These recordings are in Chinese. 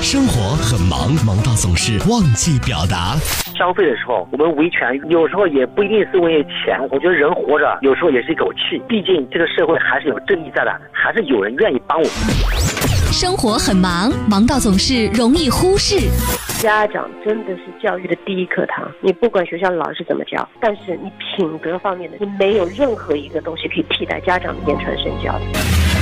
生活很忙，忙到总是忘记表达。消费的时候，我们维权有时候也不一定是为钱。我觉得人活着有时候也是一口气，毕竟这个社会还是有正义在的，还是有人愿意帮我。生活很忙，忙到总是容易忽视。家长真的是教育的第一课堂。你不管学校老师怎么教，但是你品德方面的，你没有任何一个东西可以替代家长的言传身教的。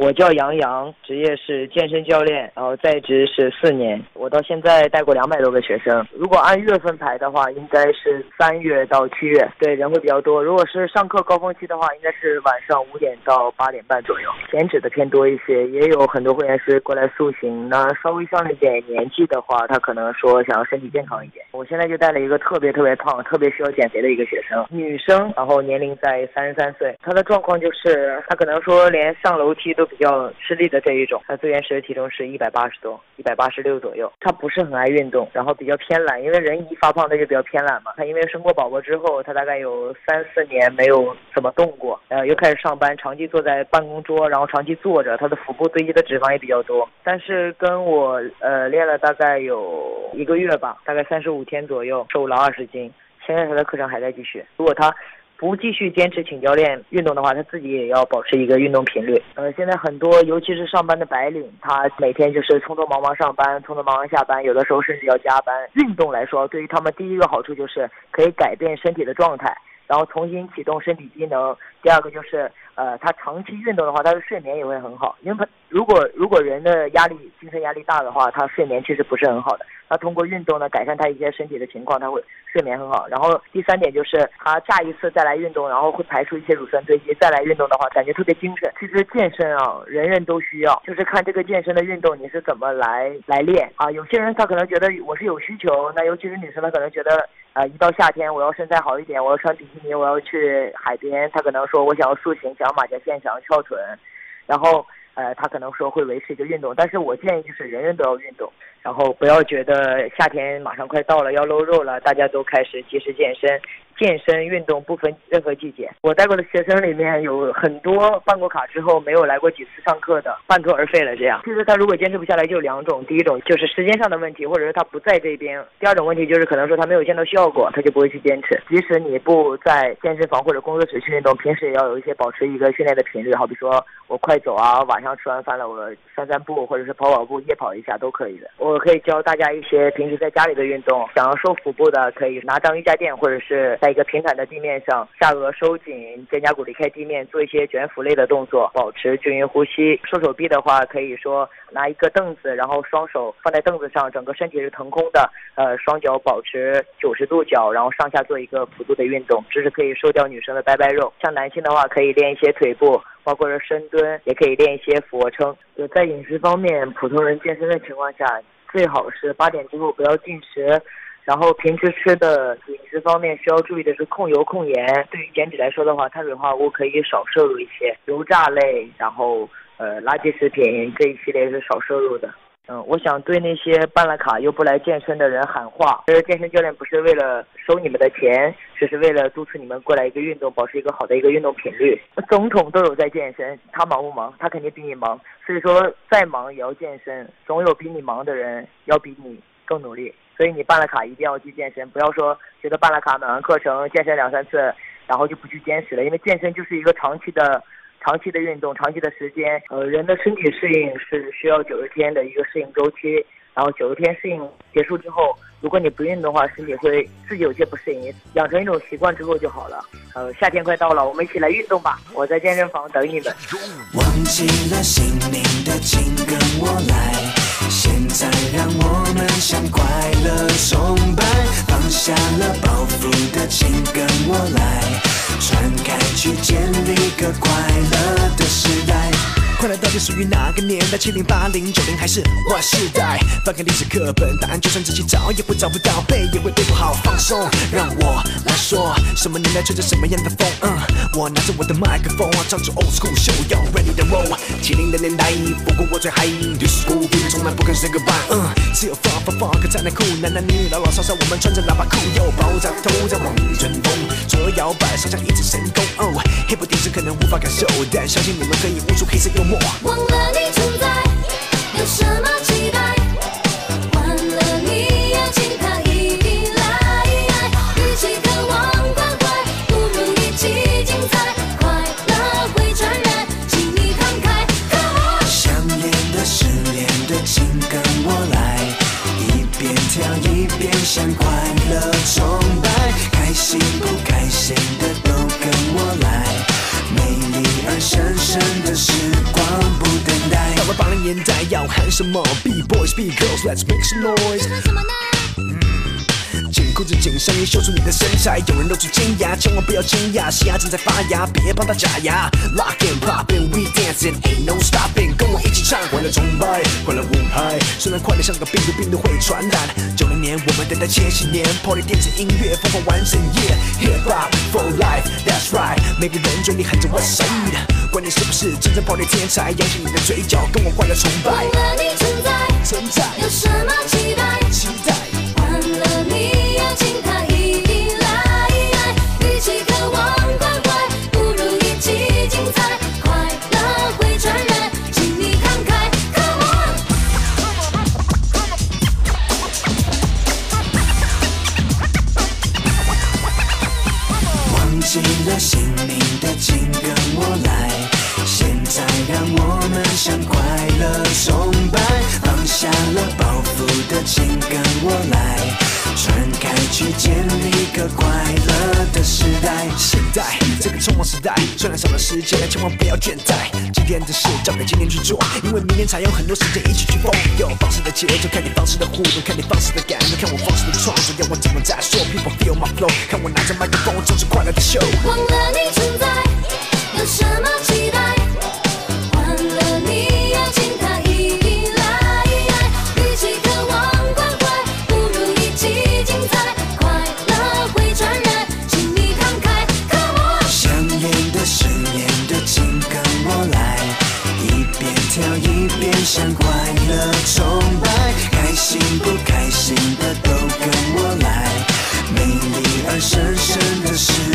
我叫杨洋，职业是健身教练，然后在职是四年。我到现在带过两百多个学生。如果按月份排的话，应该是三月到七月，对人会比较多。如果是上课高峰期的话，应该是晚上五点到八点半左右。减脂的偏多一些，也有很多会员是过来塑形。那稍微上了一点年纪的话，他可能说想要身体健康一点。我现在就带了一个特别特别胖、特别需要减肥的一个学生，女生，然后年龄在三十三岁。她的状况就是她可能说连上楼梯都。比较吃力的这一种，他最原始的体重是一百八十多，一百八十六左右。他不是很爱运动，然后比较偏懒，因为人一发胖他就比较偏懒嘛。他因为生过宝宝之后，他大概有三四年没有怎么动过，呃，又开始上班，长期坐在办公桌，然后长期坐着，他的腹部堆积的脂肪也比较多。但是跟我呃练了大概有一个月吧，大概三十五天左右，瘦了二十斤。现在他的课程还在继续，如果他。不继续坚持请教练运动的话，他自己也要保持一个运动频率。呃，现在很多尤其是上班的白领，他每天就是匆匆忙忙上班，匆匆忙忙下班，有的时候甚至要加班。运动来说，对于他们第一个好处就是可以改变身体的状态，然后重新启动身体机能。第二个就是，呃，他长期运动的话，他的睡眠也会很好。因为他如果如果人的压力精神压力大的话，他睡眠其实不是很好的。他通过运动呢，改善他一些身体的情况，他会睡眠很好。然后第三点就是，他下一次再来运动，然后会排出一些乳酸堆积，再来运动的话，感觉特别精神。其实健身啊，人人都需要，就是看这个健身的运动你是怎么来来练啊。有些人他可能觉得我是有需求，那尤其是女生，她可能觉得，呃，一到夏天我要身材好一点，我要穿比基尼，我要去海边，她可能说我想要塑形，想要马甲线，想要翘臀，然后。呃，他可能说会维持一个运动，但是我建议就是人人都要运动，然后不要觉得夏天马上快到了要露肉了，大家都开始及时健身。健身运动不分任何季节，我带过的学生里面有很多办过卡之后没有来过几次上课的，半途而废了。这样，其实他如果坚持不下来，就两种：第一种就是时间上的问题，或者是他不在这边；第二种问题就是可能说他没有见到效果，他就不会去坚持。即使你不在健身房或者工作室去运动，平时也要有一些保持一个训练的频率。好比说我快走啊，晚上吃完饭了我散散步，或者是跑跑步、夜跑一下都可以的。我可以教大家一些平时在家里的运动，想要瘦腹部的可以拿张瑜伽垫，或者是在。一个平坦的地面上，下颚收紧，肩胛骨离开地面，做一些卷腹类的动作，保持均匀呼吸。瘦手臂的话，可以说拿一个凳子，然后双手放在凳子上，整个身体是腾空的，呃，双脚保持九十度角，然后上下做一个幅度的运动，这是可以瘦掉女生的拜拜肉。像男性的话，可以练一些腿部，包括是深蹲，也可以练一些俯卧撑。在饮食方面，普通人健身的情况下，最好是八点之后不要进食。然后平时吃的饮食方面需要注意的是控油控盐。对于减脂来说的话，碳水化合物可以少摄入一些，油炸类，然后呃垃圾食品这一系列是少摄入的。嗯，我想对那些办了卡又不来健身的人喊话：，其实健身教练不是为了收你们的钱，只是为了督促你们过来一个运动，保持一个好的一个运动频率。总统都有在健身，他忙不忙？他肯定比你忙。所以说再忙也要健身，总有比你忙的人要比你更努力。所以你办了卡一定要去健身，不要说觉得办了卡买完课程健身两三次，然后就不去坚持了。因为健身就是一个长期的、长期的运动，长期的时间。呃，人的身体适应是需要九十天的一个适应周期，然后九十天适应结束之后，如果你不运动的话，身体会自己有些不适应，养成一种习惯之后就好了。呃，夏天快到了，我们一起来运动吧！我在健身房等你们。忘记了姓名的，请跟我来。再让我们向快乐崇拜，放下了包袱的，请跟我来，传开去建立个快乐的时代。快乐到底属于哪个年代？七零八零九零还是 Y 世代？翻开历史课本，答案就算仔细找也会找不到，背也会背不好。放松，让我来说，什么年代吹着什么样的风？嗯，我拿着我的麦克风，唱出 Old School Show，Yo ready to roll。七零的年代，不过我最嗨。Disco baby 从来不肯 say goodbye。嗯，只有 fuck fuck fuck 才能酷，男男女女老老少少，我们穿着喇叭裤，又爆炸头在望春风，左右摇摆，上下一直神功。哦，hip hop 电视可能无法感受，但相信你们可以悟出黑色幽默。忘了你存在，有什么期待？换了你，邀请他一定来。与其渴望关怀，不如一起精彩。快乐会传染，请你敞开。想恋的、失恋的，请跟我来，一边跳一边向快乐崇拜，开心。年代要喊什么？B boys, B girls, let's make some noise。裤子紧身衣秀出你的身材，有人露出尖牙，千万不要惊讶，新芽正在发芽，别帮它假牙。Lock and pop and we dancing, ain't no stopping，跟我一起唱，快乐崇拜，快乐舞嗨。虽然快乐像个病毒，病毒会传染。九零年我们等待千禧年，Party 电子音乐疯狂完整夜，Hip hop for life，That's right，每个人嘴里喊着 What's up，管你是不是真正 Party 天才，扬起你的嘴角，跟我快乐崇拜。忘了你存在，记了姓名的，请跟我来。现在让我们向快乐崇拜，放下了包袱的，请跟我来。传开去，建立个快乐的时代。现在这个匆忙时代，虽然少了时间，但千万不要倦怠。今天的事交给今天去做，因为明天才有很多时间一起去疯。有方式的节奏，看你方式的互动，看你方式的感动，看我方式的创作，要我怎么再说？People feel my flow，看我拿着麦克风，做出快乐的秀。忘了你存在，有什么期待？要一边向快乐崇拜，开心不开心的都跟我来，美丽而神圣的事。